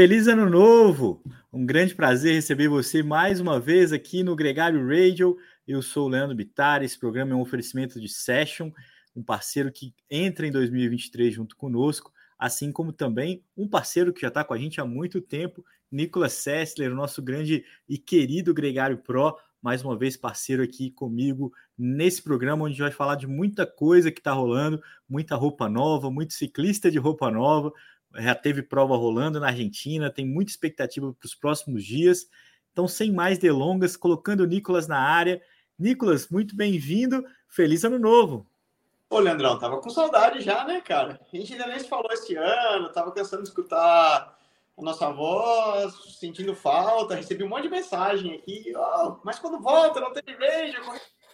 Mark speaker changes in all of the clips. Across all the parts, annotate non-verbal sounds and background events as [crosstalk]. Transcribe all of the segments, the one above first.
Speaker 1: Feliz ano novo! Um grande prazer receber você mais uma vez aqui no Gregário Radio. Eu sou o Leandro Bittar. Esse programa é um oferecimento de Session, um parceiro que entra em 2023 junto conosco, assim como também um parceiro que já está com a gente há muito tempo, Nicolas Sessler, o nosso grande e querido Gregário Pro, mais uma vez parceiro aqui comigo nesse programa, onde a gente vai falar de muita coisa que está rolando, muita roupa nova, muito ciclista de roupa nova, já teve prova rolando na Argentina, tem muita expectativa para os próximos dias. Então, sem mais delongas, colocando o Nicolas na área. Nicolas, muito bem-vindo, feliz ano novo!
Speaker 2: Ô, Leandrão, tava com saudade já, né, cara? A gente ainda nem se falou esse ano, tava cansando de escutar a nossa voz, sentindo falta, recebi um monte de mensagem aqui, oh, mas quando volta, não tem radio,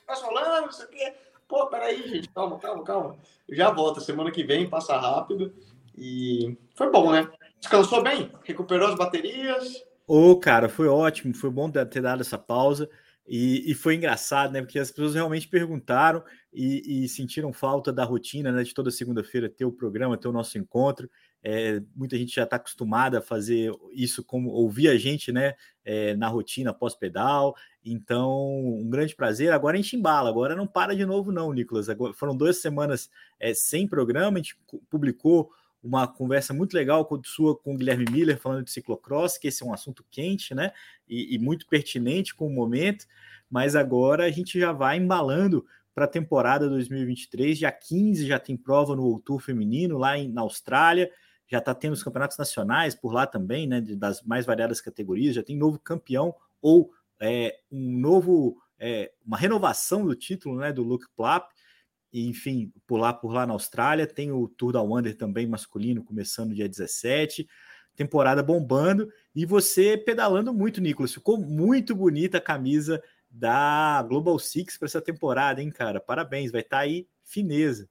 Speaker 2: tá rolando, não sei o quê. Pô, peraí, gente, calma, calma, calma. Eu já volto, semana que vem, passa rápido. E foi bom, né? Descansou bem? Recuperou as baterias?
Speaker 1: Ô, oh, cara, foi ótimo, foi bom ter dado essa pausa. E, e, foi engraçado, né? Porque as pessoas realmente perguntaram e, e sentiram falta da rotina, né? De toda segunda-feira ter o programa, ter o nosso encontro. É, muita gente já está acostumada a fazer isso, como ouvir a gente, né? É, na rotina pós-pedal. Então, um grande prazer. Agora a gente embala, agora não para de novo, não, Nicolas. Agora, foram duas semanas é, sem programa, a gente publicou uma conversa muito legal sua com o Guilherme Miller falando de ciclocross, que esse é um assunto quente, né? E, e muito pertinente com o momento. Mas agora a gente já vai embalando para a temporada 2023. Dia 15 já tem prova no Tour feminino lá em, na Austrália. Já está tendo os campeonatos nacionais por lá também, né? Das mais variadas categorias. Já tem novo campeão ou é, um novo, é, uma renovação do título, né? Do Luke Plapp e, enfim, pular por lá na Austrália. Tem o Tour da Wander também masculino, começando dia 17. Temporada bombando. E você pedalando muito, Nicolas. Ficou muito bonita a camisa da Global Six para essa temporada, hein, cara? Parabéns, vai estar tá aí fineza.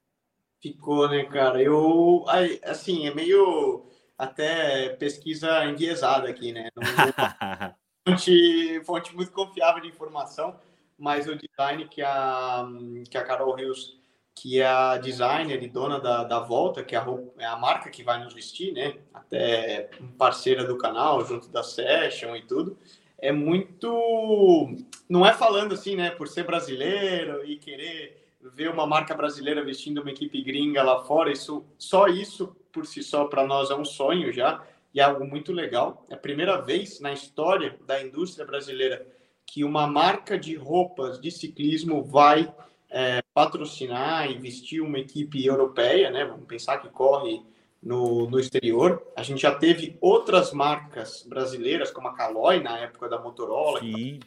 Speaker 2: Ficou, né, cara? Eu, assim, é meio até pesquisa enviesada aqui, né? [laughs] fonte, fonte muito confiável de informação, mas o design que a, que a Carol Rios que é a designer e dona da, da Volta, que é a, roupa, é a marca que vai nos vestir, né? Até parceira do canal, junto da Session e tudo. É muito. Não é falando assim, né? Por ser brasileiro e querer ver uma marca brasileira vestindo uma equipe gringa lá fora, isso, só isso por si só para nós é um sonho já e é algo muito legal. É a primeira vez na história da indústria brasileira que uma marca de roupas de ciclismo vai é, patrocinar e vestir uma equipe europeia, né? Vamos pensar que corre no, no exterior. A gente já teve outras marcas brasileiras, como a Caloi, na época da Motorola, Sim.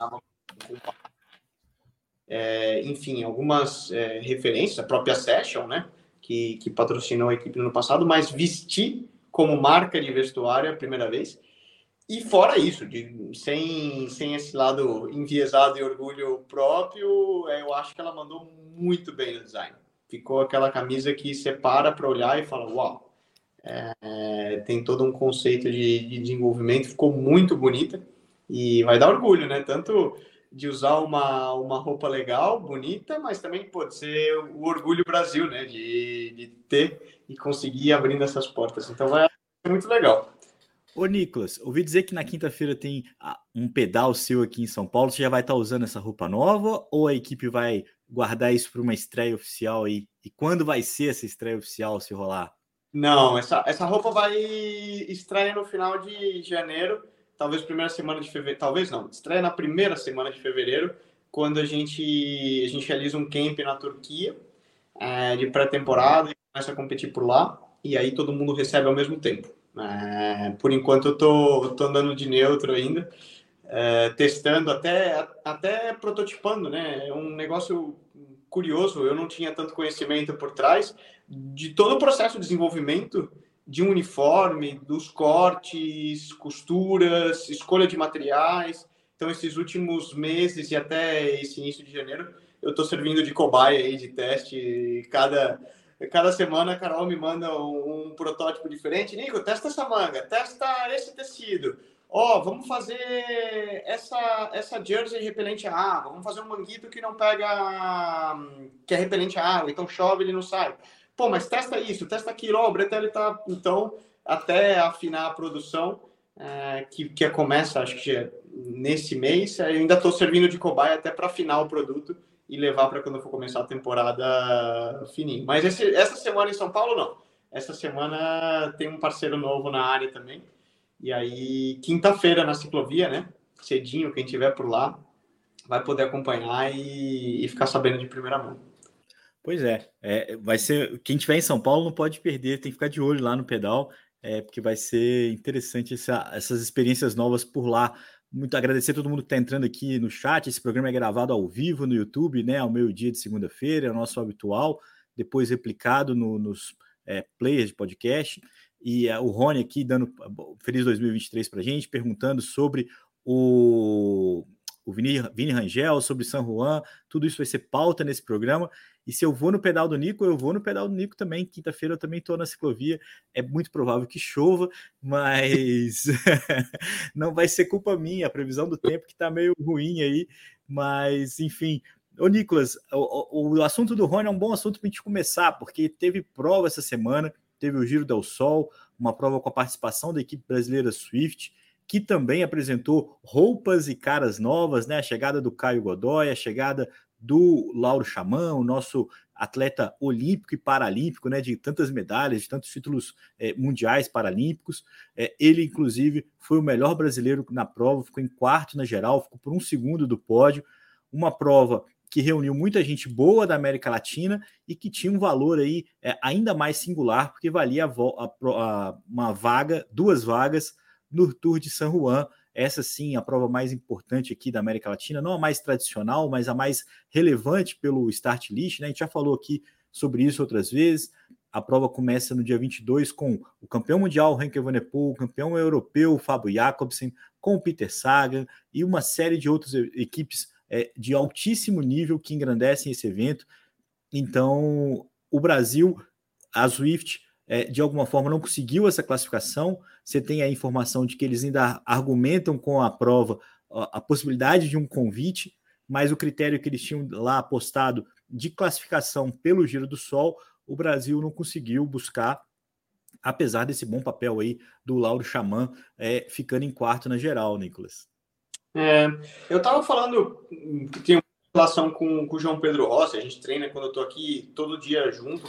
Speaker 2: é, enfim, algumas é, referências, a própria Session, né? Que, que patrocinou a equipe no ano passado, mas vestir como marca de vestuário é a primeira vez. E fora isso, de, sem, sem esse lado enviesado e orgulho próprio, é, eu acho que ela mandou muito bem no design. Ficou aquela camisa que você para para olhar e fala, uau, é, tem todo um conceito de, de desenvolvimento, ficou muito bonita e vai dar orgulho, né? Tanto de usar uma, uma roupa legal, bonita, mas também pode ser o orgulho Brasil, né? De, de ter e conseguir abrindo essas portas. Então vai ser muito legal.
Speaker 1: Ô, Nicolas, ouvi dizer que na quinta-feira tem ah, um pedal seu aqui em São Paulo. Você já vai estar usando essa roupa nova ou a equipe vai guardar isso para uma estreia oficial aí? E quando vai ser essa estreia oficial se rolar?
Speaker 2: Não, essa, essa roupa vai estreia no final de janeiro, talvez primeira semana de fevereiro, talvez não, estreia na primeira semana de fevereiro, quando a gente, a gente realiza um camp na Turquia é, de pré-temporada e começa a competir por lá, e aí todo mundo recebe ao mesmo tempo. É, por enquanto eu tô, tô andando de neutro ainda, é, testando, até, até prototipando, né? É um negócio curioso, eu não tinha tanto conhecimento por trás de todo o processo de desenvolvimento de um uniforme, dos cortes, costuras, escolha de materiais. Então, esses últimos meses e até esse início de janeiro, eu estou servindo de cobaia aí de teste. Cada, cada semana a Carol me manda um, um, protótipo diferente. Nico, testa essa manga, testa esse tecido. Ó, oh, vamos fazer essa, essa jersey repelente à água. Vamos fazer um manguito que não pega, que é repelente à água. Então chove, ele não sai. Pô, mas testa isso, testa aquilo. Ó, oh, o Bretelli tá... Então, até afinar a produção, é, que, que começa, acho que nesse mês. Eu ainda estou servindo de cobaia até para afinar o produto e levar para quando for começar a temporada fininho. Mas esse, essa semana em São Paulo, não. Essa semana tem um parceiro novo na área também. E aí, quinta-feira na ciclovia, né? Cedinho, quem tiver por lá, vai poder acompanhar e, e ficar sabendo de primeira mão.
Speaker 1: Pois é, é, vai ser. Quem tiver em São Paulo não pode perder, tem que ficar de olho lá no pedal, é, porque vai ser interessante essa, essas experiências novas por lá. Muito agradecer a todo mundo que está entrando aqui no chat. Esse programa é gravado ao vivo no YouTube, né? Ao meio-dia de segunda-feira, é o nosso habitual, depois replicado no, nos é, players de podcast. E é, o Rony aqui dando feliz 2023 para a gente, perguntando sobre o, o Vini, Vini Rangel, sobre San Juan. Tudo isso vai ser pauta nesse programa. E se eu vou no pedal do Nico, eu vou no pedal do Nico também. Quinta-feira eu também estou na ciclovia. É muito provável que chova, mas [laughs] não vai ser culpa minha. A previsão do tempo que está meio ruim aí. Mas, enfim. Ô, Nicolas, o, o, o assunto do Rony é um bom assunto para a gente começar, porque teve prova essa semana, teve o Giro del Sol, uma prova com a participação da equipe brasileira Swift, que também apresentou roupas e caras novas, né? A chegada do Caio Godoy, a chegada do Lauro Xamã, o nosso atleta olímpico e paralímpico, né, de tantas medalhas, de tantos títulos é, mundiais paralímpicos. É, ele, inclusive, foi o melhor brasileiro na prova, ficou em quarto na geral, ficou por um segundo do pódio. Uma prova que reuniu muita gente boa da América Latina e que tinha um valor aí é, ainda mais singular, porque valia a, a, a, uma vaga, duas vagas no Tour de San Juan, essa sim, a prova mais importante aqui da América Latina, não a mais tradicional, mas a mais relevante pelo start list, né? A gente já falou aqui sobre isso outras vezes. A prova começa no dia 22 com o campeão mundial Henke Van o campeão europeu Fábio Jacobsen, com o Peter Sagan e uma série de outras equipes é, de altíssimo nível que engrandecem esse evento. Então, o Brasil, a Swift, é, de alguma forma não conseguiu essa classificação. Você tem a informação de que eles ainda argumentam com a prova a, possibilidade de um convite, mas o critério que eles tinham lá apostado de classificação pelo Giro do Sol, o Brasil não conseguiu buscar, apesar desse bom papel aí do Lauro Xamã é, ficando em quarto na geral, Nicolas.
Speaker 2: É, eu estava falando que tem uma relação com, com o João Pedro Rossi, a gente treina quando eu estou aqui todo dia junto,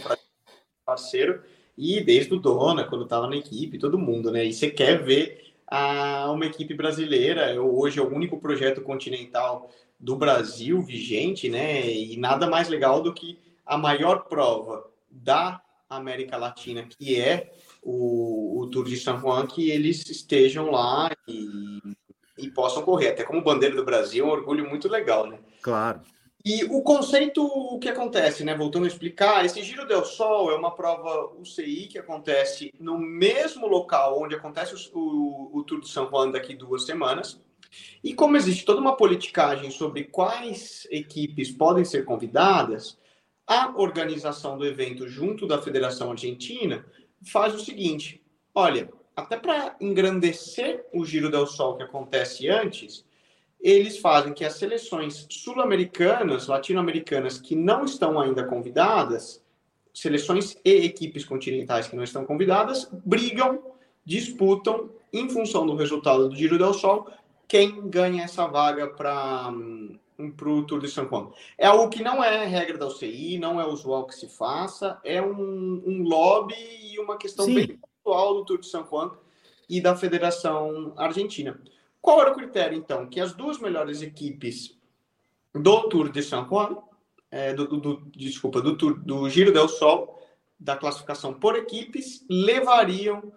Speaker 2: parceiro, e desde o Dona, quando estava na equipe, todo mundo, né? E você quer ver a, uma equipe brasileira, eu, hoje é o único projeto continental do Brasil vigente, né? E nada mais legal do que a maior prova da América Latina, que é o, o Tour de San Juan, que eles estejam lá e, e possam correr. Até como bandeira do Brasil, é um orgulho muito legal, né?
Speaker 1: Claro.
Speaker 2: E o conceito, o que acontece, né? Voltando a explicar, esse Giro del Sol é uma prova UCI que acontece no mesmo local onde acontece o, o, o Tour de São Juan daqui duas semanas. E como existe toda uma politicagem sobre quais equipes podem ser convidadas, a organização do evento junto da Federação Argentina faz o seguinte: olha, até para engrandecer o Giro del Sol que acontece antes, eles fazem que as seleções sul-americanas, latino-americanas, que não estão ainda convidadas, seleções e equipes continentais que não estão convidadas, brigam, disputam, em função do resultado do Giro del Sol, quem ganha essa vaga para um, o Tour de São Juan. É algo que não é regra da UCI, não é usual que se faça, é um, um lobby e uma questão Sim. bem atual do Tour de São Juan e da Federação Argentina. Qual era o critério, então? Que as duas melhores equipes do Tour de San Juan, é, do, do, desculpa, do, Tour, do Giro del Sol, da classificação por equipes, levariam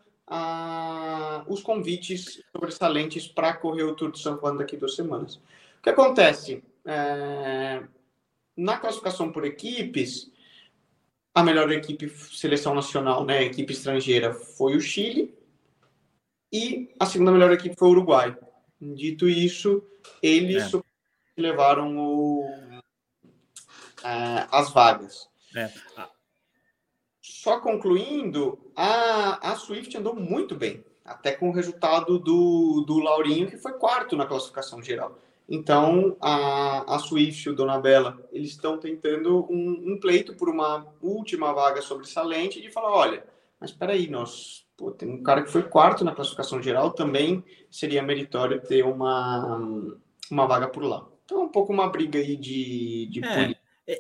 Speaker 2: os convites sobressalentes para correr o Tour de San Juan daqui duas semanas. O que acontece? É, na classificação por equipes, a melhor equipe seleção nacional, né, equipe estrangeira, foi o Chile, e a segunda melhor equipe foi o Uruguai. Dito isso, eles é. levaram o, as vagas. É. Só concluindo, a, a Swift andou muito bem, até com o resultado do, do Laurinho, que foi quarto na classificação geral. Então, a, a Swift e o Dona Bela, eles estão tentando um, um pleito por uma última vaga sobressalente de falar, olha, mas espera aí, nós pô, tem um cara que foi quarto na classificação geral, também seria meritório ter uma, uma vaga por lá. Então, é um pouco uma briga aí de, de
Speaker 1: é,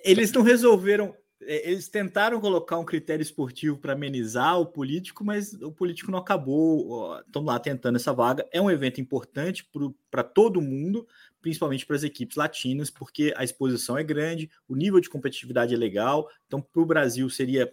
Speaker 1: Eles não resolveram é, eles tentaram colocar um critério esportivo para amenizar o político, mas o político não acabou. Estão lá tentando essa vaga. É um evento importante para todo mundo, principalmente para as equipes latinas, porque a exposição é grande, o nível de competitividade é legal. Então, para o Brasil seria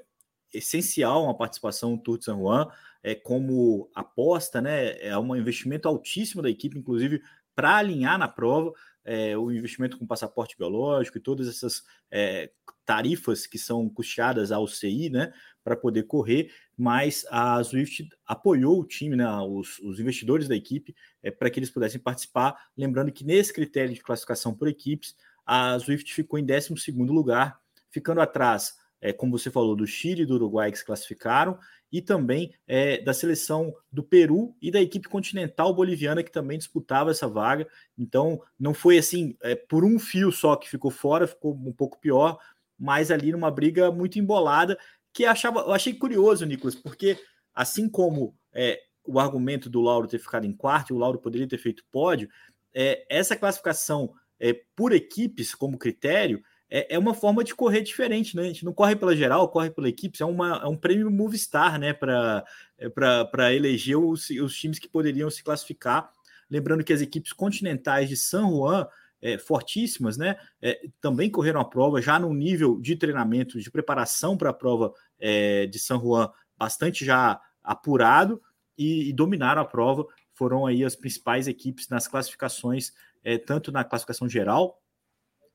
Speaker 1: essencial uma participação no Tour de San Juan, é, como aposta, né? É um investimento altíssimo da equipe, inclusive para alinhar na prova é, o investimento com passaporte biológico e todas essas é, tarifas que são custeadas ao CI, né, para poder correr, mas a Swift apoiou o time, né, os, os investidores da equipe, é, para que eles pudessem participar. Lembrando que nesse critério de classificação por equipes, a Swift ficou em 12 lugar, ficando atrás, é, como você falou, do Chile e do Uruguai que se classificaram, e também é, da seleção do Peru e da equipe continental boliviana que também disputava essa vaga. Então, não foi assim é, por um fio só que ficou fora, ficou um pouco pior, mas ali numa briga muito embolada que achava, eu achei curioso, Nicolas, porque assim como é, o argumento do Lauro ter ficado em quarto, o Lauro poderia ter feito pódio, é, essa classificação é, por equipes como critério é, é uma forma de correr diferente, né? A gente não corre pela geral, corre pela equipe, é, uma, é um prêmio Movistar, né? Para é, eleger os, os times que poderiam se classificar. Lembrando que as equipes continentais de San Juan, é, fortíssimas, né? É, também correram a prova já no nível de treinamento, de preparação para a prova é, de San Juan, bastante já apurado e, e, dominaram a prova. Foram aí as principais equipes nas classificações, é, tanto na classificação geral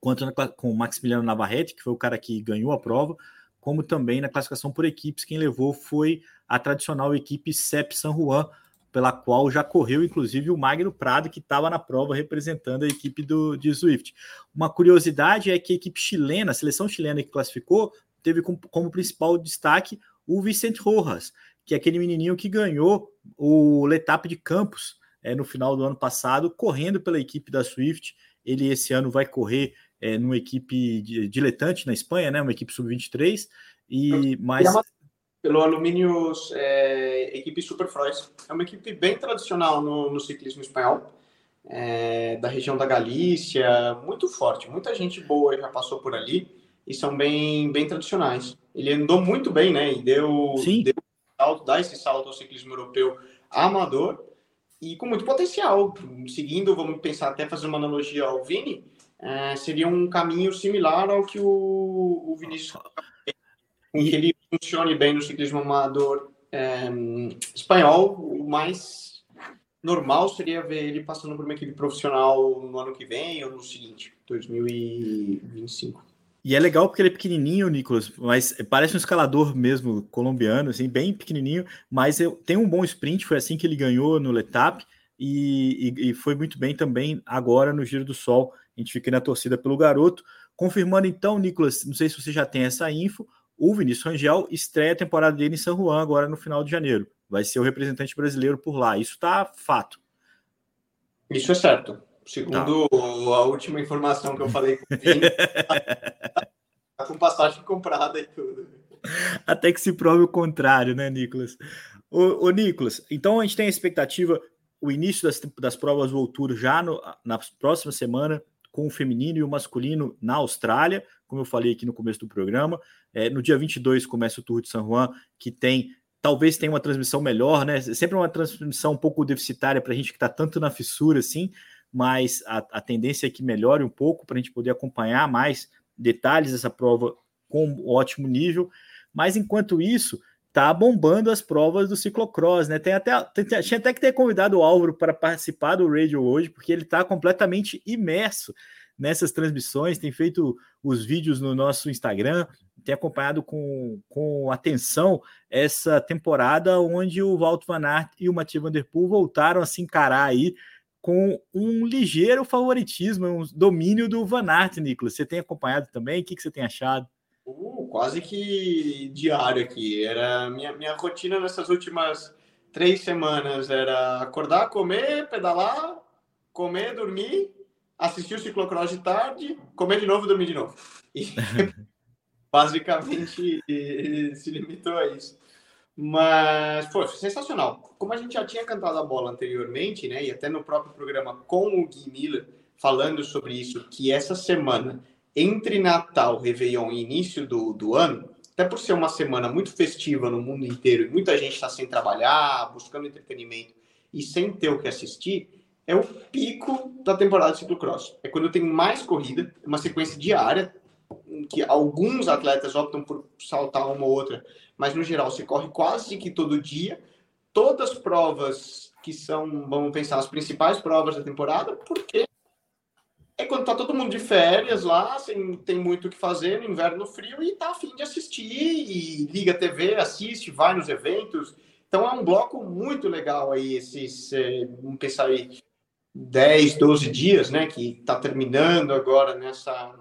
Speaker 1: quanto na, com o Maximiliano Navarrete, que foi o cara que ganhou a prova, como também na classificação por equipes. Quem levou foi a tradicional equipe CEP San Juan, pela qual já correu, inclusive, o Magno Prado, que estava na prova representando a equipe do, de Swift. Uma curiosidade é que a equipe chilena, a seleção chilena que classificou, teve como, como principal destaque o Vicente Rojas, que é aquele menininho que ganhou o Letap de Campos é, no final do ano passado, correndo pela equipe da Swift. Ele esse ano vai correr é, numa equipe diletante na Espanha, né? Uma equipe sub-23 e mais
Speaker 2: pelo Alumínio é, equipe Superfrois. É uma equipe bem tradicional no, no ciclismo espanhol, é, da região da Galícia, muito forte. Muita gente boa já passou por ali e são bem, bem tradicionais. Ele andou muito bem, né? E deu,
Speaker 1: Sim.
Speaker 2: deu salto, dá esse salto ao ciclismo europeu amador e com muito potencial. Seguindo, vamos pensar até fazer uma analogia ao Vini, é, seria um caminho similar ao que o, o Vinícius com e... que ele funcione bem no ciclismo amador é, espanhol, o mais normal seria ver ele passando por uma equipe profissional no ano que vem ou no seguinte, 2025.
Speaker 1: E é legal porque ele é pequenininho, Nicolas, mas parece um escalador mesmo colombiano, assim, bem pequenininho, mas tem um bom sprint, foi assim que ele ganhou no Letap e, e, e foi muito bem também agora no Giro do Sol. A gente fica na torcida pelo garoto. Confirmando então, Nicolas, não sei se você já tem essa info, o Vinícius Rangel estreia a temporada dele em São Juan agora no final de janeiro. Vai ser o representante brasileiro por lá. Isso está fato.
Speaker 2: Isso é certo. Segundo tá. a última informação que eu falei com o Vini, [laughs] tá com passagem comprada e tudo.
Speaker 1: Até que se prove o contrário, né, Nicolas? Ô, ô Nicolas, então a gente tem a expectativa, o início das, das provas do Tour já no, na próxima semana, com o feminino e o masculino na Austrália, como eu falei aqui no começo do programa. É, no dia 22 começa o Tour de San Juan, que tem, talvez tenha uma transmissão melhor, né? Sempre uma transmissão um pouco deficitária para a gente que está tanto na fissura assim, mas a, a tendência é que melhore um pouco para a gente poder acompanhar mais detalhes dessa prova com ótimo nível. Mas enquanto isso, tá bombando as provas do ciclocross, né? Tem até, tem, tinha até que ter convidado o Álvaro para participar do radio hoje, porque ele está completamente imerso nessas transmissões, tem feito os vídeos no nosso Instagram, tem acompanhado com, com atenção essa temporada onde o Walt Van Aert e o Mathieu Van Der Poel voltaram a se encarar aí com um ligeiro favoritismo, um domínio do Van Aert, Nicolas. Você tem acompanhado também? O que, que você tem achado?
Speaker 2: Uh, quase que diário aqui. Era minha, minha rotina nessas últimas três semanas era acordar, comer, pedalar, comer, dormir assistir o ciclocross de tarde, comer de novo dormir de novo. E [laughs] basicamente se limitou a isso. Mas foi sensacional. Como a gente já tinha cantado a bola anteriormente, né, e até no próprio programa com o Gui Miller, falando sobre isso, que essa semana, entre Natal, Réveillon e início do, do ano, até por ser uma semana muito festiva no mundo inteiro e muita gente está sem trabalhar, buscando entretenimento e sem ter o que assistir, é o pico da temporada de ciclocross. É quando tem mais corrida, uma sequência diária, em que alguns atletas optam por saltar uma ou outra, mas no geral se corre quase que todo dia. Todas as provas que são, vamos pensar, as principais provas da temporada, porque é quando tá todo mundo de férias lá, sem tem muito o que fazer no inverno frio e tá afim de assistir e liga a TV, assiste, vai nos eventos. Então é um bloco muito legal aí, esses, é, vamos pensar aí, 10, 12 dias, né, que tá terminando agora nessa,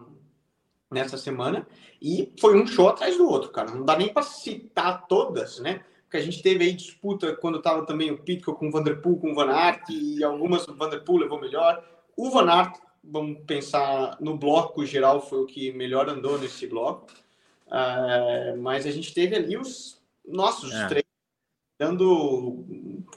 Speaker 2: nessa semana. E foi um show atrás do outro, cara. Não dá nem para citar todas, né? Porque a gente teve aí disputa quando tava também o Pitcock com o Vanderpool, com o Van Aert, e algumas o Vanderpool levou melhor. O Van Aert vamos pensar no bloco geral, foi o que melhor andou nesse bloco. Uh, mas a gente teve ali os nossos é. três dando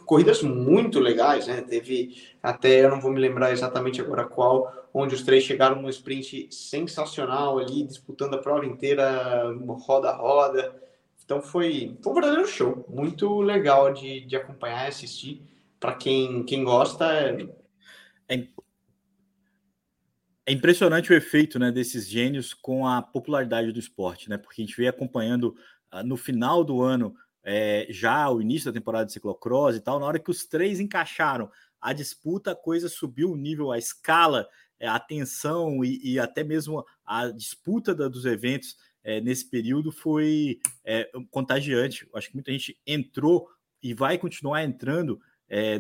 Speaker 2: corridas muito legais, né? Teve até, eu não vou me lembrar exatamente agora qual, onde os três chegaram num sprint sensacional ali, disputando a prova inteira, roda a roda. Então foi, foi um verdadeiro show, muito legal de, de acompanhar e assistir. Para quem, quem gosta, é
Speaker 1: impressionante o efeito né, desses gênios com a popularidade do esporte, né? Porque a gente veio acompanhando uh, no final do ano é, já o início da temporada de ciclocross e tal, na hora que os três encaixaram a disputa, a coisa subiu o nível, a escala, é, a tensão e, e, até mesmo a disputa da, dos eventos é, nesse período foi é, contagiante. Acho que muita gente entrou e vai continuar entrando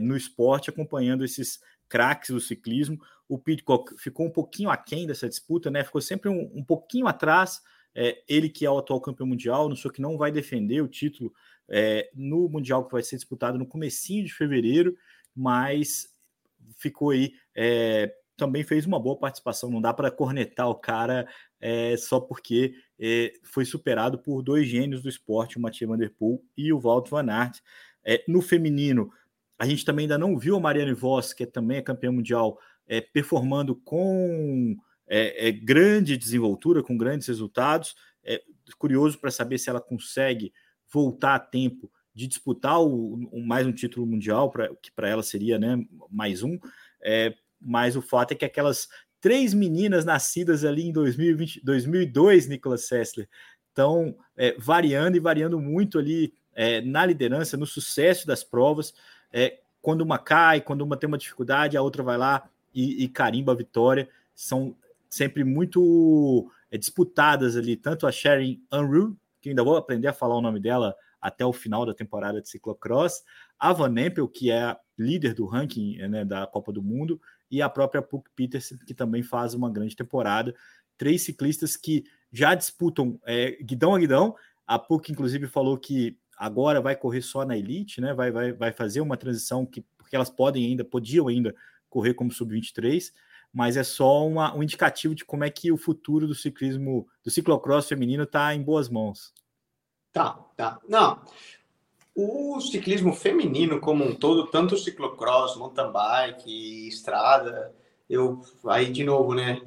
Speaker 1: no esporte acompanhando esses craques do ciclismo. O Pitcock ficou um pouquinho aquém dessa disputa, né? Ficou sempre um, um pouquinho atrás. É, ele que é o atual campeão mundial, não sou que não vai defender o título é, no mundial que vai ser disputado no comecinho de fevereiro, mas ficou aí. É, também fez uma boa participação. Não dá para cornetar o cara é, só porque é, foi superado por dois gênios do esporte, o Mathieu Van Der Poel e o Walt Van Aert. É, no feminino, a gente também ainda não viu a Mariane Voss, que também é campeã mundial, é, performando com é, grande desenvoltura, com grandes resultados. É curioso para saber se ela consegue voltar a tempo de disputar o, o mais um título mundial, pra, que para ela seria né, mais um. Mas o fato é que aquelas três meninas nascidas ali em 2020, 2002, Nicolas Sessler, estão variando e variando muito ali na liderança, no sucesso das provas quando uma cai, quando uma tem uma dificuldade, a outra vai lá e, e carimba a vitória. São sempre muito é, disputadas ali, tanto a Sharon Unruh, que ainda vou aprender a falar o nome dela até o final da temporada de ciclocross, a Van Empel, que é a líder do ranking né, da Copa do Mundo, e a própria Puck Peterson, que também faz uma grande temporada. Três ciclistas que já disputam é, guidão a guidão. A Puck, inclusive, falou que agora vai correr só na elite, né? Vai, vai, vai fazer uma transição que porque elas podem ainda, podiam ainda correr como sub-23, mas é só uma, um indicativo de como é que o futuro do ciclismo, do ciclocross feminino está em boas mãos.
Speaker 2: Tá, tá. Não, o ciclismo feminino como um todo, tanto o ciclocross, mountain bike, estrada, eu aí de novo, né,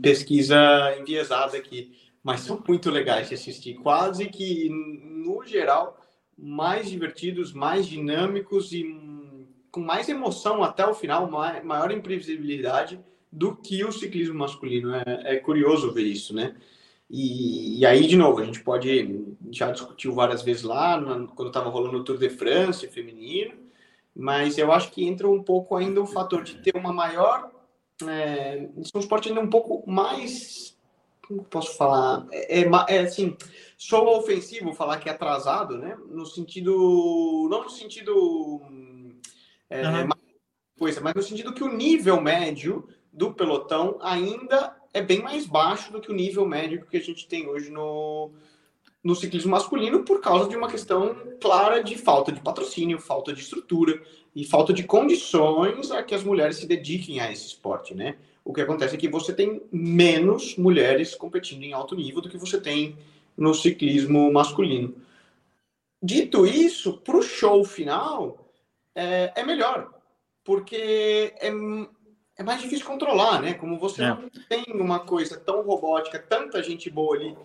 Speaker 2: pesquisa enviesada aqui, mas são muito legais de assistir, quase que no geral mais divertidos, mais dinâmicos e com mais emoção até o final, maior imprevisibilidade do que o ciclismo masculino. É, é curioso ver isso, né? E, e, aí, de novo, a gente pode, já discutiu várias vezes lá, quando estava rolando o Tour de France feminino, mas eu acho que entra um pouco ainda o fator de ter uma maior. É, é um esporte ainda um pouco mais. Como posso falar? É, é, é assim Sou ofensivo falar que é atrasado, né? No sentido. Não no sentido. É, uhum. coisa, mas no sentido que o nível médio do pelotão ainda é bem mais baixo do que o nível médio que a gente tem hoje no, no ciclismo masculino por causa de uma questão clara de falta de patrocínio, falta de estrutura e falta de condições a que as mulheres se dediquem a esse esporte, né? O que acontece é que você tem menos mulheres competindo em alto nível do que você tem no ciclismo masculino. Dito isso, para o show final é, é, melhor, porque é, é mais difícil controlar, né? Como você é. não tem uma coisa tão robótica, tanta gente boa ali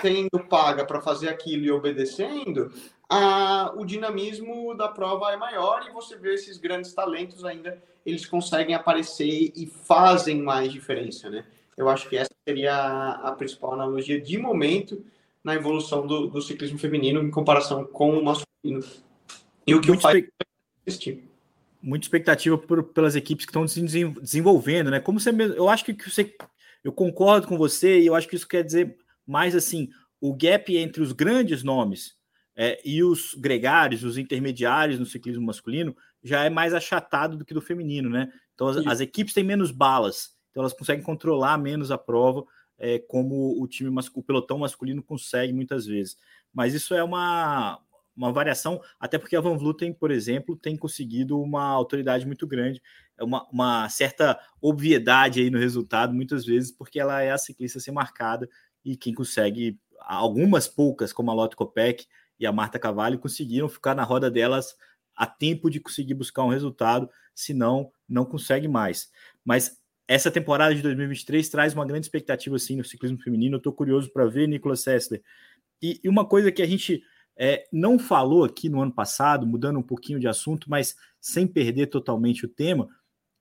Speaker 2: sendo paga para fazer aquilo e obedecendo, a, o dinamismo da prova é maior e você vê esses grandes talentos ainda, eles conseguem aparecer e fazem mais diferença, né? Eu acho que essa seria a, a principal analogia de momento na evolução do, do, ciclismo feminino em comparação com o masculino. E o que Muito o pai
Speaker 1: espe... Muita expectativa por, pelas equipes que estão se desenvolvendo, né? Como você eu acho que você eu concordo com você e eu acho que isso quer dizer mais assim, o gap entre os grandes nomes é, e os gregários, os intermediários no ciclismo masculino, já é mais achatado do que do feminino, né? Então as, as equipes têm menos balas, então elas conseguem controlar menos a prova, é, como o time o pelotão masculino consegue muitas vezes. Mas isso é uma, uma variação, até porque a Van Vluten, por exemplo, tem conseguido uma autoridade muito grande, é uma, uma certa obviedade aí no resultado, muitas vezes, porque ela é a ciclista ser marcada e quem consegue, algumas poucas, como a Lotte Kopeck e a Marta Cavalli, conseguiram ficar na roda delas a tempo de conseguir buscar um resultado, senão não consegue mais. Mas essa temporada de 2023 traz uma grande expectativa assim no ciclismo feminino. Eu estou curioso para ver Nicolas Sessler. E, e, uma coisa que a gente é, não falou aqui no ano passado, mudando um pouquinho de assunto, mas sem perder totalmente o tema,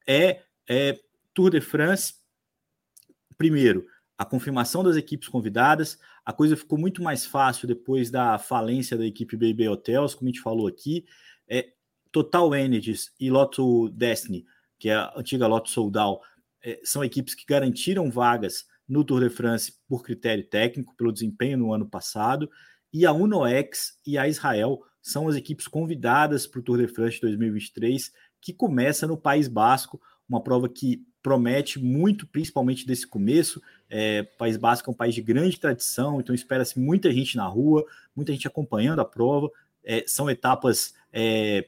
Speaker 1: é, é Tour de France. Primeiro, a confirmação das equipes convidadas. A coisa ficou muito mais fácil depois da falência da equipe BB Hotels, como a gente falou aqui. É, Total Energies e Lotto Destiny, que é a antiga Lotto Soldal, é, são equipes que garantiram vagas no Tour de France por critério técnico, pelo desempenho no ano passado. E a UNOX e a Israel são as equipes convidadas para o Tour de France 2023, que começa no País Basco, uma prova que promete muito, principalmente desse começo. É, País Basco é um país de grande tradição, então espera-se muita gente na rua, muita gente acompanhando a prova. É, são etapas é,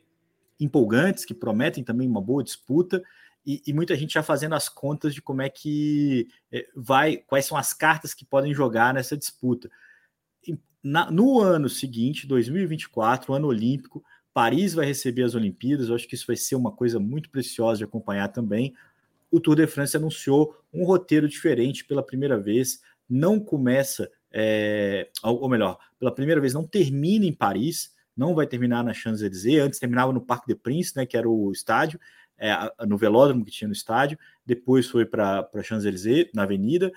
Speaker 1: empolgantes que prometem também uma boa disputa. E, e, muita gente já fazendo as contas de como é que é, vai, quais são as cartas que podem jogar nessa disputa. Na, no ano seguinte, 2024, ano olímpico, Paris vai receber as Olimpíadas. Eu acho que isso vai ser uma coisa muito preciosa de acompanhar também o Tour de France anunciou um roteiro diferente pela primeira vez. Não começa, é, ou melhor, pela primeira vez não termina em Paris, não vai terminar na Champs-Élysées. Antes terminava no Parque de Prince, né, que era o estádio, é, no velódromo que tinha no estádio. Depois foi para Champs-Élysées, na Avenida.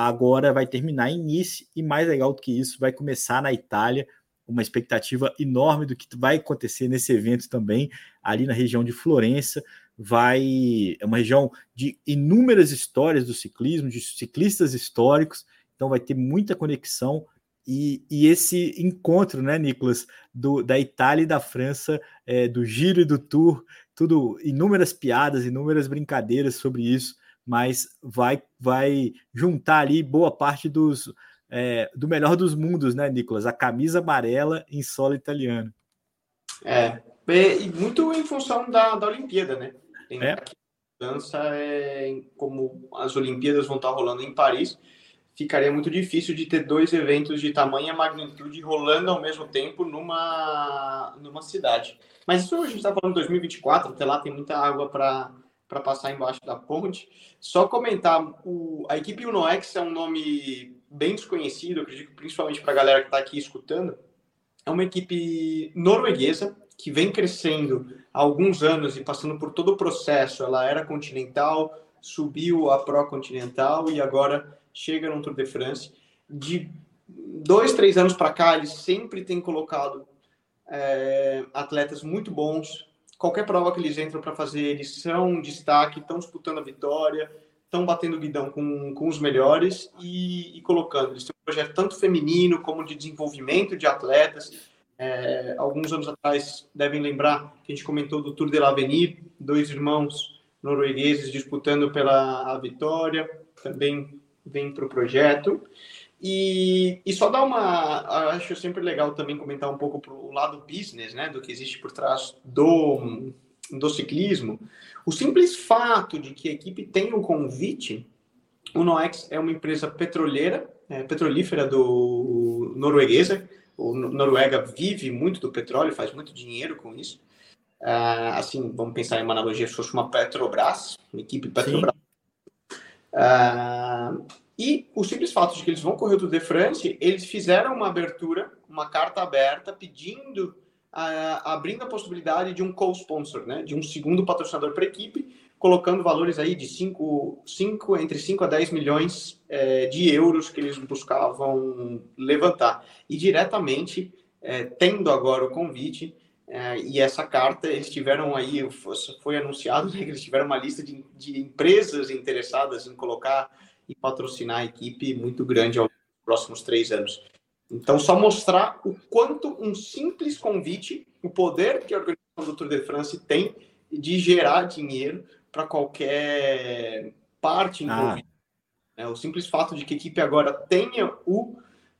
Speaker 1: Agora vai terminar em Nice e mais legal do que isso, vai começar na Itália. Uma expectativa enorme do que vai acontecer nesse evento também, ali na região de Florença. Vai é uma região de inúmeras histórias do ciclismo, de ciclistas históricos, então vai ter muita conexão e, e esse encontro, né, Nicolas, do, da Itália e da França, é, do Giro e do Tour, tudo inúmeras piadas, inúmeras brincadeiras sobre isso, mas vai vai juntar ali boa parte dos é, do melhor dos mundos, né, Nicolas? A camisa amarela em solo italiano.
Speaker 2: É, e muito em função da, da Olimpíada, né? Tem é. dança é, como as Olimpíadas vão estar rolando em Paris, ficaria muito difícil de ter dois eventos de tamanha magnitude rolando ao mesmo tempo numa, numa cidade. Mas isso a gente está falando de 2024, até lá tem muita água para para passar embaixo da ponte. Só comentar, o, a equipe UNOX é um nome bem desconhecido, acredito principalmente para a galera que está aqui escutando. É uma equipe norueguesa que vem crescendo há alguns anos e passando por todo o processo. Ela era continental, subiu a Pro Continental e agora chega no Tour de France. De dois, três anos para cá, eles sempre têm colocado é, atletas muito bons. Qualquer prova que eles entram para fazer, eles são um destaque, estão disputando a vitória, estão batendo guidão com, com os melhores e, e colocando. Eles têm um projeto tanto feminino como de desenvolvimento de atletas é, alguns anos atrás, devem lembrar que a gente comentou do Tour de l'Avenir, dois irmãos noruegueses disputando pela a vitória, também vem para o projeto. E, e só dar uma. Acho sempre legal também comentar um pouco para o lado business, né, do que existe por trás do, do ciclismo. O simples fato de que a equipe tem um convite, o Noex é uma empresa petroleira, é, petrolífera do norueguesa, O Noruega vive muito do petróleo, faz muito dinheiro com isso. Uh, assim, vamos pensar em uma analogia, se fosse uma Petrobras, uma equipe Petrobras. Uh, e o simples fato de que eles vão correr o Tour de France, eles fizeram uma abertura, uma carta aberta, pedindo, uh, abrindo a possibilidade de um co-sponsor, né, de um segundo patrocinador para a equipe, colocando valores aí de 5, 5 entre 5 a 10 milhões é, de euros que eles buscavam levantar. E diretamente, é, tendo agora o convite é, e essa carta, eles tiveram aí, foi anunciado né, que eles tiveram uma lista de, de empresas interessadas em colocar e patrocinar a equipe muito grande aos próximos três anos. Então, só mostrar o quanto um simples convite, o poder que a organização do Tour de France tem de gerar dinheiro para qualquer parte ah. envolvida. Ah. É, o simples fato de que a equipe agora tenha o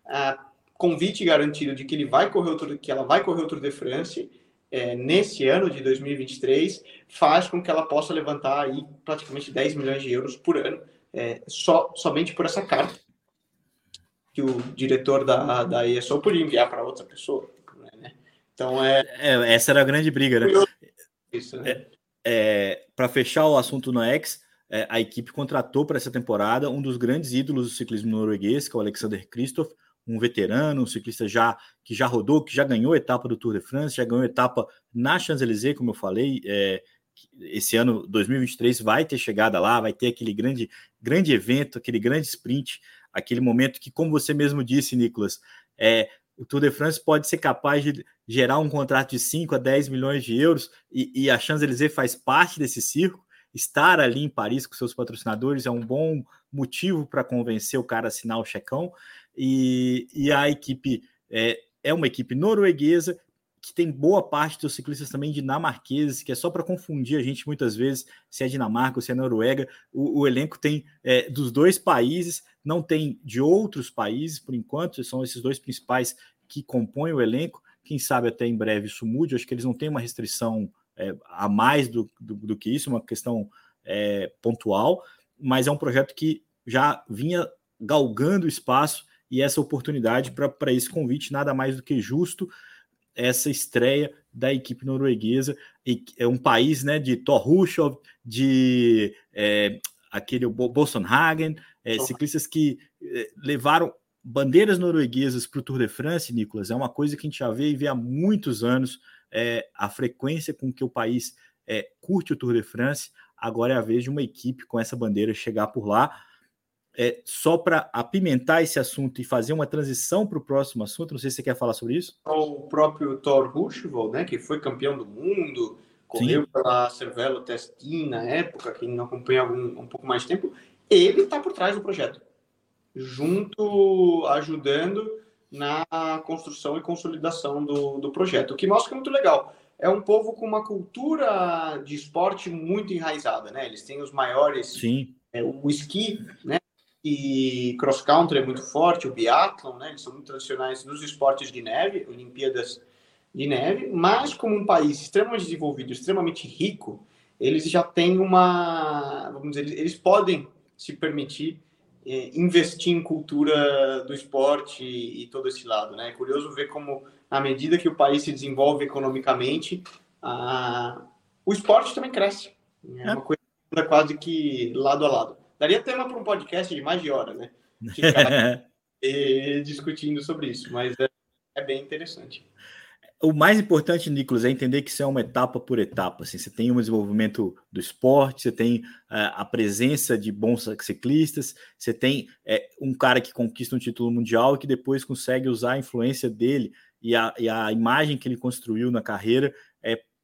Speaker 2: uh, convite garantido de que ele vai correr o Tour, que ela vai correr o Tour de France é, nesse ano de 2023 faz com que ela possa levantar aí praticamente 10 milhões de euros por ano é, só somente por essa carta que o diretor da, da ESO podia enviar para outra pessoa. Né? Então é...
Speaker 1: é... Essa era a grande briga, né? Isso, né? É, é, para fechar o assunto no X, é, a equipe contratou para essa temporada um dos grandes ídolos do ciclismo norueguês, que é o Alexander Kristoff, um veterano, um ciclista já que já rodou, que já ganhou etapa do Tour de France, já ganhou etapa na Champs-Élysées, como eu falei. É, esse ano 2023 vai ter chegada lá, vai ter aquele grande, grande evento, aquele grande sprint, aquele momento que, como você mesmo disse, Nicolas, é, o Tour de France pode ser capaz de gerar um contrato de 5 a 10 milhões de euros e, e a Champs-Élysées faz parte desse circo. Estar ali em Paris com seus patrocinadores é um bom motivo para convencer o cara a assinar o checão. E, e a equipe é, é uma equipe norueguesa que tem boa parte dos ciclistas também dinamarqueses, que é só para confundir a gente muitas vezes se é Dinamarca ou se é Noruega. O, o elenco tem é, dos dois países, não tem de outros países, por enquanto, são esses dois principais que compõem o elenco. Quem sabe até em breve isso mude, acho que eles não têm uma restrição é, a mais do, do, do, que isso, uma questão é, pontual, mas é um projeto que já vinha galgando espaço e essa oportunidade para esse convite, nada mais do que justo essa estreia da equipe norueguesa. E é um país né, de Thor Hushovd, de é, aquele Bolsonhagen, é, ciclistas que é, levaram bandeiras norueguesas para o Tour de France, Nicolas. É uma coisa que a gente já vê e vê há muitos anos é, a frequência com que o país é, curte o Tour de France. Agora é a vez de uma equipe com essa bandeira chegar por lá é, só para apimentar esse assunto e fazer uma transição para o próximo assunto, não sei se você quer falar sobre isso.
Speaker 2: O próprio Thor Hushovd, né, que foi campeão do mundo, correu Sim. pela Cervelo Testin na época, quem não acompanha algum, um pouco mais de tempo, ele está por trás do projeto, junto, ajudando na construção e consolidação do, do projeto, o que mostra que é muito legal. É um povo com uma cultura de esporte muito enraizada, né? Eles têm os maiores
Speaker 1: Sim.
Speaker 2: É, o esqui, né? Cross country é muito forte, o biathlon, né? Eles são muito tradicionais nos esportes de neve, Olimpíadas de neve, mas como um país extremamente desenvolvido, extremamente rico, eles já têm uma, vamos dizer, eles podem se permitir é, investir em cultura do esporte e, e, todo esse lado, né? É curioso ver como, à medida que o país se desenvolve economicamente, a, o esporte também cresce. É, é. uma coisa quase que lado a lado. Daria tema para um podcast de mais de hora, né? [laughs] discutindo sobre isso, mas é, é, bem interessante.
Speaker 1: O mais importante, Nicolas, é entender que isso é uma etapa por etapa. Assim, você tem um desenvolvimento do esporte, você tem uh, a presença de bons ciclistas, você tem uh, um cara que conquista um título mundial e que depois consegue usar a influência dele e a, e a imagem que ele construiu na carreira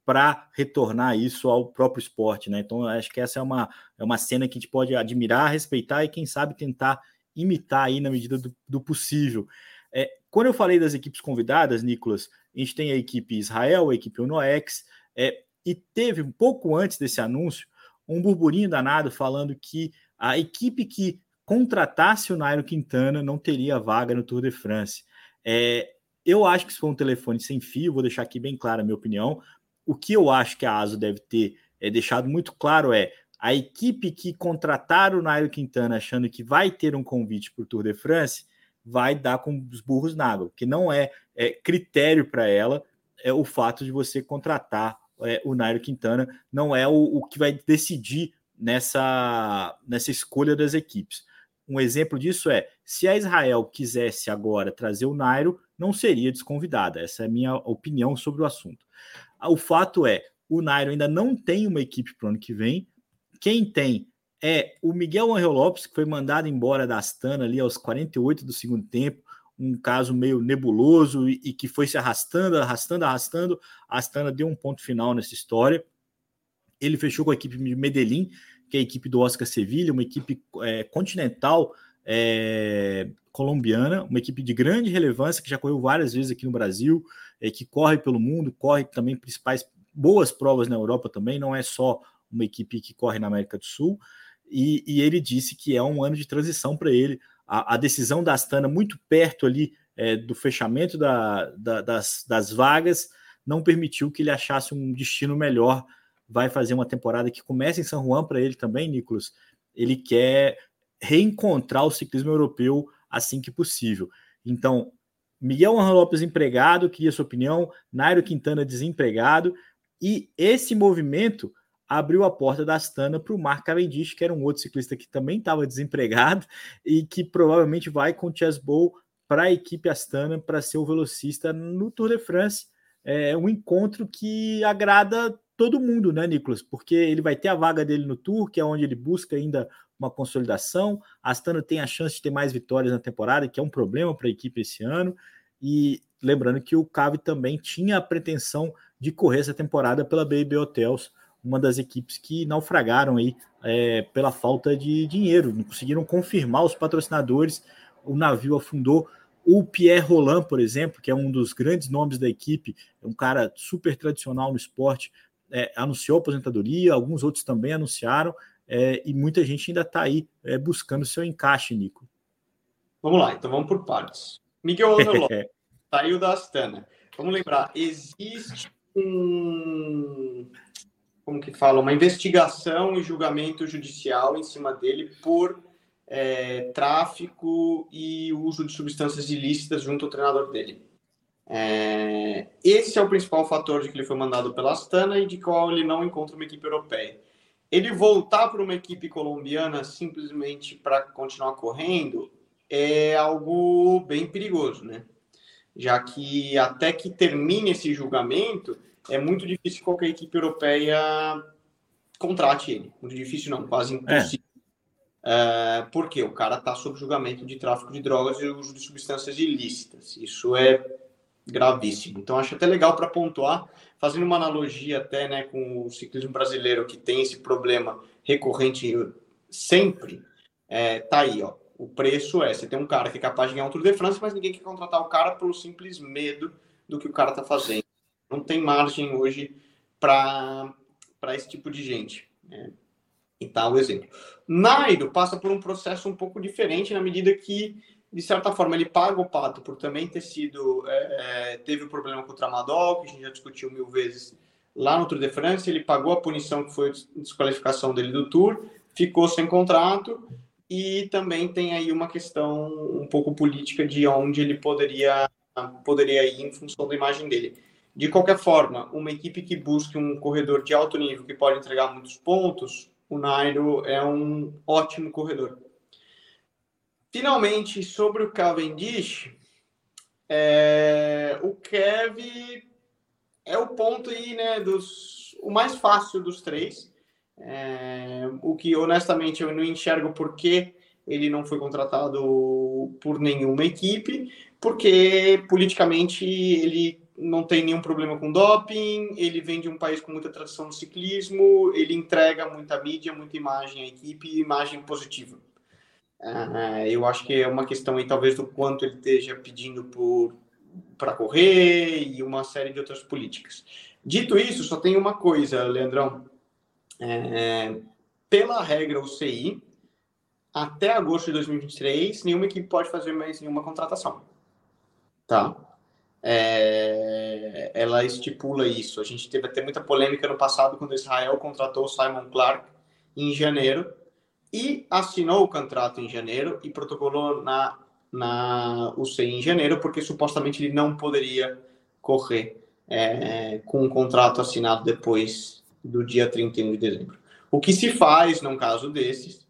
Speaker 1: para retornar isso ao próprio esporte, né? Então, acho que essa é uma, é uma cena que a gente pode admirar, respeitar e, quem sabe, tentar imitar aí na medida do, do possível. É, quando eu falei das equipes convidadas, Nicolas, a gente tem a equipe Israel, a equipe UNOX, é, e teve um pouco antes desse anúncio um burburinho danado falando que a equipe que contratasse o Nairo Quintana não teria vaga no Tour de France. É, eu acho que isso foi um telefone sem fio, vou deixar aqui bem clara a minha opinião, o que eu acho que a ASO deve ter é, deixado muito claro é a equipe que contratar o Nairo Quintana achando que vai ter um convite para o Tour de France vai dar com os burros na água, que não é, é critério para ela é o fato de você contratar é, o Nairo Quintana, não é o, o que vai decidir nessa, nessa escolha das equipes. Um exemplo disso é: se a Israel quisesse agora trazer o Nairo, não seria desconvidada. Essa é a minha opinião sobre o assunto. O fato é: o Nairo ainda não tem uma equipe para o ano que vem. Quem tem é o Miguel Angel Lopes, que foi mandado embora da Astana ali aos 48 do segundo tempo, um caso meio nebuloso e, e que foi se arrastando, arrastando, arrastando. A Astana deu um ponto final nessa história. Ele fechou com a equipe de Medellín, que é a equipe do Oscar Sevilla, uma equipe é, continental é, colombiana, uma equipe de grande relevância que já correu várias vezes aqui no Brasil, é, que corre pelo mundo, corre também principais boas provas na Europa também, não é só uma equipe que corre na América do Sul. E, e ele disse que é um ano de transição para ele. A, a, decisão da Astana, muito perto ali é, do fechamento da, da, das, das vagas, não permitiu que ele achasse um destino melhor vai fazer uma temporada que começa em São Juan para ele também, Nicolas. Ele quer reencontrar o ciclismo europeu assim que possível. Então, Miguel Angel Lopes empregado, queria sua opinião, Nairo Quintana desempregado, e esse movimento abriu a porta da Astana para o Mark Cavendish, que era um outro ciclista que também estava desempregado [laughs] e que provavelmente vai com o Chesbow para a equipe Astana para ser o velocista no Tour de France. É um encontro que agrada todo mundo, né, Nicolas? Porque ele vai ter a vaga dele no Tour, que é onde ele busca ainda uma consolidação. Astana tem a chance de ter mais vitórias na temporada, que é um problema para a equipe esse ano. E lembrando que o Cave também tinha a pretensão de correr essa temporada pela Baby Hotels, uma das equipes que naufragaram aí é, pela falta de dinheiro, não conseguiram confirmar os patrocinadores, o navio afundou. O Pierre Roland, por exemplo, que é um dos grandes nomes da equipe, é um cara super tradicional no esporte, é, anunciou aposentadoria, alguns outros também anunciaram, é, e muita gente ainda está aí é, buscando seu encaixe, Nico.
Speaker 2: Vamos lá, então vamos por partes. Miguel Lopes [laughs] saiu da Astana. Vamos lembrar, existe um. Como que fala? Uma investigação e julgamento judicial em cima dele por é, tráfico e uso de substâncias ilícitas junto ao treinador dele. É, esse é o principal fator de que ele foi mandado pela Astana e de qual ele não encontra uma equipe europeia. Ele voltar para uma equipe colombiana simplesmente para continuar correndo é algo bem perigoso, né? Já que até que termine esse julgamento, é muito difícil que qualquer equipe europeia contrate ele. Muito difícil, não, quase é. impossível. É. É, porque o cara está sob julgamento de tráfico de drogas e uso de substâncias ilícitas. Isso é gravíssimo. Então acho até legal para pontuar, fazendo uma analogia até, né, com o ciclismo brasileiro que tem esse problema recorrente sempre, é, tá aí, ó. O preço é, você tem um cara que é capaz de ganhar um Tour de France, mas ninguém quer contratar o cara pelo simples medo do que o cara tá fazendo. Não tem margem hoje para esse tipo de gente. Né? E tá o exemplo. Nairo passa por um processo um pouco diferente na medida que de certa forma, ele paga o pato por também ter sido. É, é, teve o um problema com o Tramadol, que a gente já discutiu mil vezes lá no Tour de France. Ele pagou a punição que foi a desqualificação dele do Tour, ficou sem contrato e também tem aí uma questão um pouco política de onde ele poderia, poderia ir em função da imagem dele. De qualquer forma, uma equipe que busque um corredor de alto nível que pode entregar muitos pontos, o Nairo é um ótimo corredor. Finalmente, sobre o Cavendish, é, o Kev é o ponto aí, né, dos, o mais fácil dos três. É, o que, honestamente, eu não enxergo porque ele não foi contratado por nenhuma equipe, porque politicamente ele não tem nenhum problema com doping, ele vem de um país com muita tradição no ciclismo, ele entrega muita mídia, muita imagem à equipe, imagem positiva. Uh, eu acho que é uma questão aí, talvez, do quanto ele esteja pedindo para correr e uma série de outras políticas. Dito isso, só tem uma coisa, Leandrão. É, pela regra UCI, até agosto de 2023, nenhuma equipe pode fazer mais nenhuma contratação. Tá? É, ela estipula isso. A gente teve até muita polêmica no passado quando Israel contratou Simon Clark em janeiro e assinou o contrato em janeiro e protocolou na na UCI em janeiro, porque supostamente ele não poderia correr é, com um contrato assinado depois do dia 31 de dezembro. O que se faz num caso desses,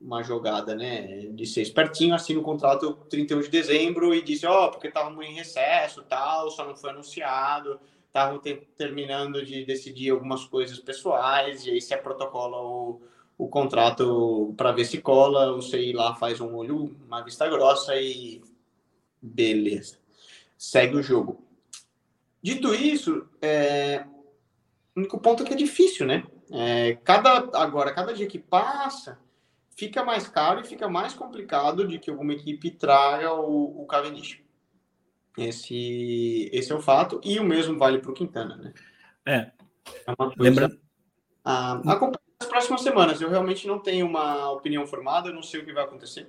Speaker 2: uma jogada né, de ser espertinho, assina o contrato 31 de dezembro e diz, ó, oh, porque estávamos em recesso, tal, só não foi anunciado, estavam terminando de decidir algumas coisas pessoais, e aí se é protocolo o, contrato para ver se cola, o CI lá faz um olho, uma vista grossa e beleza. Segue o jogo. Dito isso, é... o único ponto é que é difícil, né? É, cada, agora, cada dia que passa, fica mais caro e fica mais complicado de que alguma equipe traga o, o Cavendish. Esse, esse é o fato, e o mesmo vale para o Quintana, né?
Speaker 1: É. é uma coisa... Lembra...
Speaker 2: as próximas semanas. Eu realmente não tenho uma opinião formada, não sei o que vai acontecer.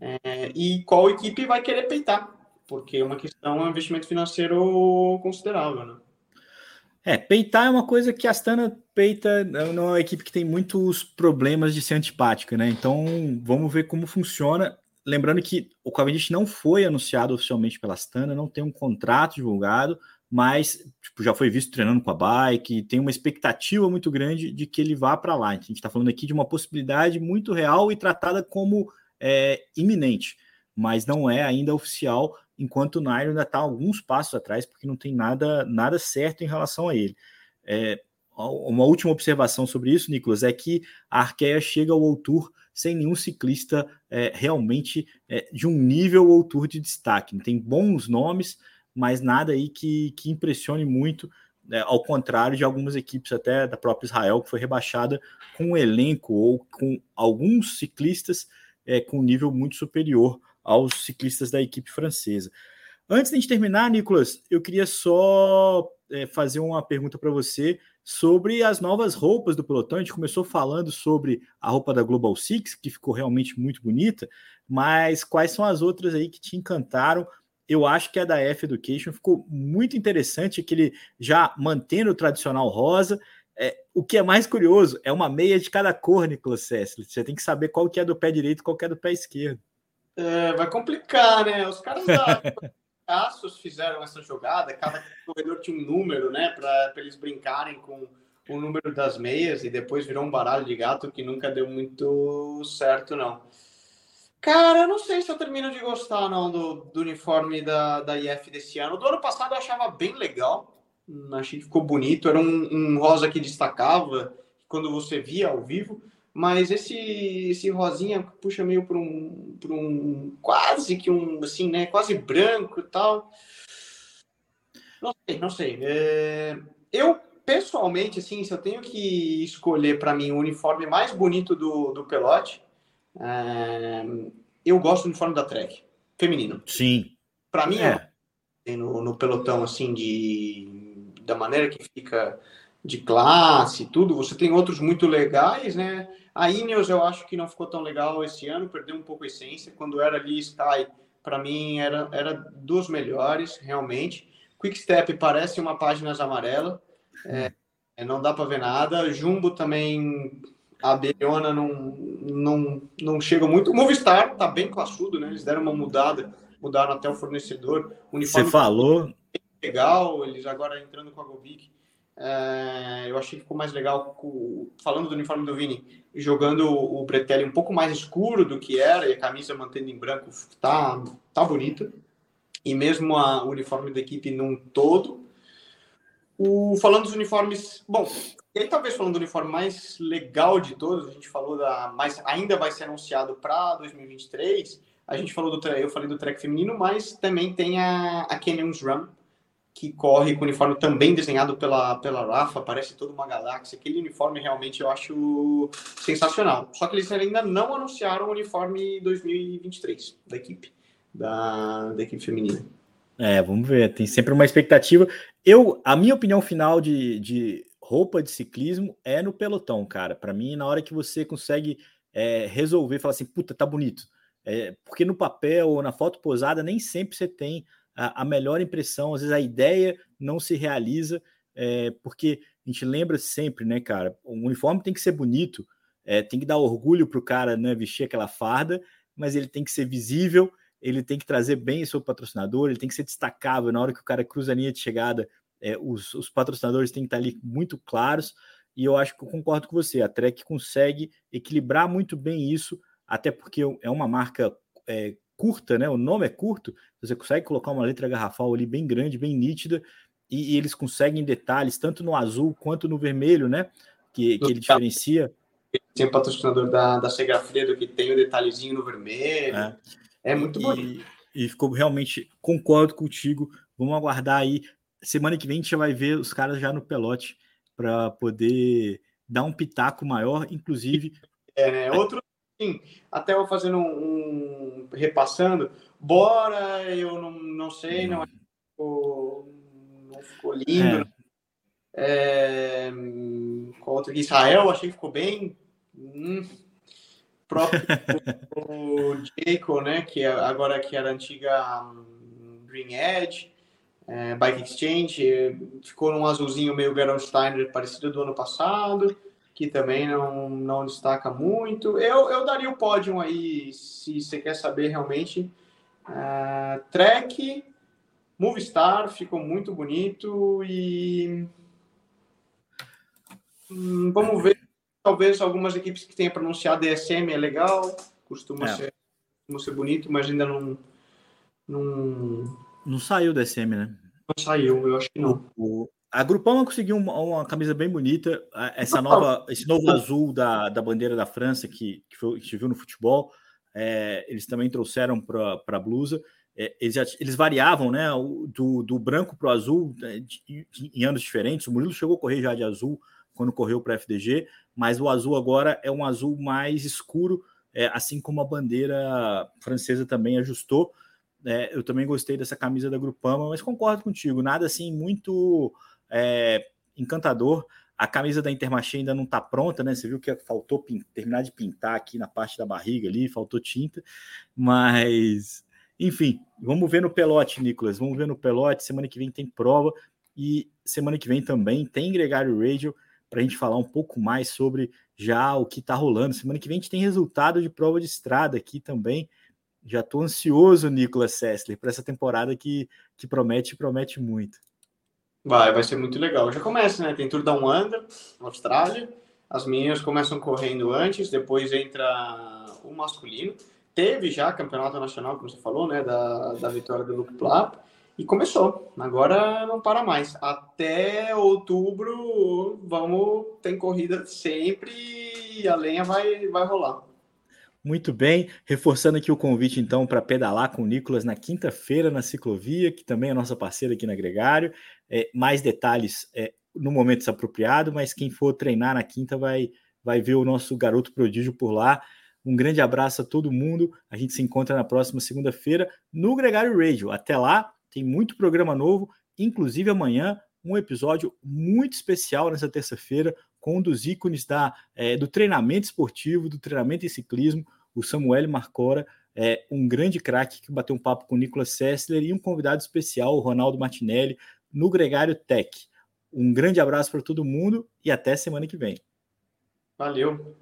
Speaker 2: É, e qual equipe vai querer peitar, porque é uma questão, é um investimento financeiro considerável, né?
Speaker 1: É, peitar é uma coisa que a Astana peita, não é uma equipe que tem muitos problemas de ser antipática, né? Então vamos ver como funciona. Lembrando que o Cavendish não foi anunciado oficialmente pela Astana, não tem um contrato divulgado, mas tipo, já foi visto treinando com a bike, tem uma expectativa muito grande de que ele vá para lá. A gente está falando aqui de uma possibilidade muito real e tratada como é, iminente, mas não é ainda oficial enquanto o Nairo ainda está alguns passos atrás, porque não tem nada, nada certo em relação a ele. É, uma última observação sobre isso, Nicolas, é que a Arkea chega ao Tour sem nenhum ciclista é, realmente é, de um nível Tour de destaque. Tem bons nomes, mas nada aí que, que impressione muito, é, ao contrário de algumas equipes até da própria Israel, que foi rebaixada com um elenco ou com alguns ciclistas é, com um nível muito superior aos ciclistas da equipe francesa. Antes de terminar, Nicolas, eu queria só é, fazer uma pergunta para você sobre as novas roupas do pelotão. A gente começou falando sobre a roupa da Global Six, que ficou realmente muito bonita, mas quais são as outras aí que te encantaram? Eu acho que a da F Education ficou muito interessante, aquele já mantendo o tradicional rosa. É, o que é mais curioso é uma meia de cada cor, Nicolas Sessler. Você tem que saber qual que é do pé direito e qual que é do pé esquerdo.
Speaker 2: É, vai complicar, né? Os caras da [laughs] fizeram essa jogada, cada corredor tinha um número, né? Para eles brincarem com o número das meias e depois virou um baralho de gato que nunca deu muito certo, não. Cara, eu não sei se eu termino de gostar, não, do, do uniforme da, da IF desse ano. Do ano passado eu achava bem legal, achei que ficou bonito, era um, um rosa que destacava quando você via ao vivo mas esse esse rosinha puxa meio para um, um quase que um assim, né, quase branco e tal. Não sei, não sei. É... eu pessoalmente, assim, se eu tenho que escolher para mim o uniforme mais bonito do, do pelote, eu gosto do uniforme da Trek, feminino.
Speaker 1: Sim.
Speaker 2: Para mim, é. no, no pelotão assim de da maneira que fica de classe, tudo. Você tem outros muito legais, né? A Ineos eu acho que não ficou tão legal esse ano, perdeu um pouco a essência. Quando era ali Sky, para mim era, era dos melhores, realmente. Quick Step parece uma página amarela, é, é, não dá para ver nada. Jumbo também, a Beliona não, não, não chega muito. O Movistar tá bem classudo, né? Eles deram uma mudada, mudaram até o fornecedor.
Speaker 1: O Você falou?
Speaker 2: Legal, eles agora entrando com a Govic é, eu achei que ficou mais legal, com, falando do uniforme do Vini, jogando o Bretelli um pouco mais escuro do que era, e a camisa mantendo em branco, tá, tá bonita. E mesmo a, o uniforme da equipe num todo. O, falando dos uniformes, bom, e aí talvez falando do uniforme mais legal de todos, a gente falou da, mas ainda vai ser anunciado para 2023. A gente falou do, eu falei do track feminino, mas também tem a, a Canyons Run, que corre com o uniforme também desenhado pela, pela Rafa, parece toda uma galáxia. Aquele uniforme realmente eu acho sensacional. Só que eles ainda não anunciaram o uniforme 2023 da equipe, da, da equipe feminina.
Speaker 1: É, vamos ver, tem sempre uma expectativa. Eu, a minha opinião final de, de roupa de ciclismo é no pelotão, cara. Para mim, na hora que você consegue é, resolver, falar assim, puta, tá bonito. É, porque no papel ou na foto posada nem sempre você tem a, a melhor impressão, às vezes a ideia não se realiza, é, porque a gente lembra sempre, né, cara? O uniforme tem que ser bonito, tem que dar orgulho para o cara né, vestir aquela farda, mas ele tem que ser visível ele tem que trazer bem seu patrocinador, ele tem que ser destacável na hora que o cara cruza a linha de chegada. É, os, os patrocinadores têm que estar ali muito claros. E eu acho que eu concordo com você. A Trek consegue equilibrar muito bem isso, até porque é uma marca é, curta, né? O nome é curto, você consegue colocar uma letra garrafal ali bem grande, bem nítida, e, e eles conseguem detalhes, tanto no azul quanto no vermelho, né? Que, que ele diferencia.
Speaker 2: Tem o patrocinador da, da Segafredo que tem o detalhezinho no vermelho. É, é muito bonito.
Speaker 1: E, e ficou realmente, concordo contigo. Vamos aguardar aí. Semana que vem a gente vai ver os caras já no pelote para poder dar um pitaco maior, inclusive.
Speaker 2: É, né? Outro, sim, até eu fazendo um, um, repassando, bora, eu não, não sei, não ficou, não ficou lindo. É. É, qual outro? Israel, achei que ficou bem. Hum, próprio [laughs] o Jacob, né? Que é, agora que era antiga um, Green Edge é, Bike Exchange, é, ficou num azulzinho meio Gerolsteiner parecido do ano passado, que também não, não destaca muito. Eu, eu daria o pódio aí, se você quer saber realmente. Uh, Trek, Movistar, ficou muito bonito e hum, vamos ver. Talvez algumas equipes que tenham pronunciado DSM é legal, costuma, é. Ser, costuma ser bonito, mas ainda não, não
Speaker 1: não saiu o DSM, né?
Speaker 2: Não saiu, eu acho que não.
Speaker 1: O, a Grupama conseguiu uma, uma, camisa bem bonita. Essa nova, esse novo azul da, da bandeira da França que, que, foi, que a gente viu no futebol, é, eles também trouxeram para a blusa. É, eles, eles variavam né, do, do branco para o azul né, de, de, em anos diferentes. O Murilo chegou a correr já de azul quando correu para a FDG, mas o azul agora é um azul mais escuro, é, assim como a bandeira francesa também ajustou. É, eu também gostei dessa camisa da Grupama, mas concordo contigo, nada assim muito é, encantador. A camisa da Intermarché ainda não está pronta, né? Você viu que faltou terminar de pintar aqui na parte da barriga ali, faltou tinta, mas enfim, vamos ver no pelote, Nicolas. Vamos ver no pelote. Semana que vem tem prova e semana que vem também tem Gregário Radio para a gente falar um pouco mais sobre já o que está rolando. Semana que vem a gente tem resultado de prova de estrada aqui também. Já estou ansioso, Nicolas Sessler, para essa temporada que, que promete promete muito.
Speaker 2: Vai, vai ser muito legal. Já começa, né? Tem Tour Down Under, Austrália. As meninas começam correndo antes, depois entra o masculino. Teve já campeonato nacional, como você falou, né? Da, da vitória do Luke Plap. E começou. Agora não para mais. Até outubro, vamos. Tem corrida sempre e a lenha vai, vai rolar.
Speaker 1: Muito bem, reforçando aqui o convite então para pedalar com o Nicolas na quinta-feira na ciclovia, que também é nossa parceira aqui na Gregário. É, mais detalhes é, no momento apropriado, mas quem for treinar na quinta vai, vai ver o nosso garoto prodígio por lá. Um grande abraço a todo mundo. A gente se encontra na próxima segunda-feira no Gregário Radio. Até lá, tem muito programa novo, inclusive amanhã um episódio muito especial nessa terça-feira com um dos ícones da, é, do treinamento esportivo, do treinamento em ciclismo, o Samuel Marcora, é, um grande craque que bateu um papo com o Nicolas Sessler e um convidado especial, o Ronaldo Martinelli, no Gregário Tech. Um grande abraço para todo mundo e até semana que vem.
Speaker 2: Valeu!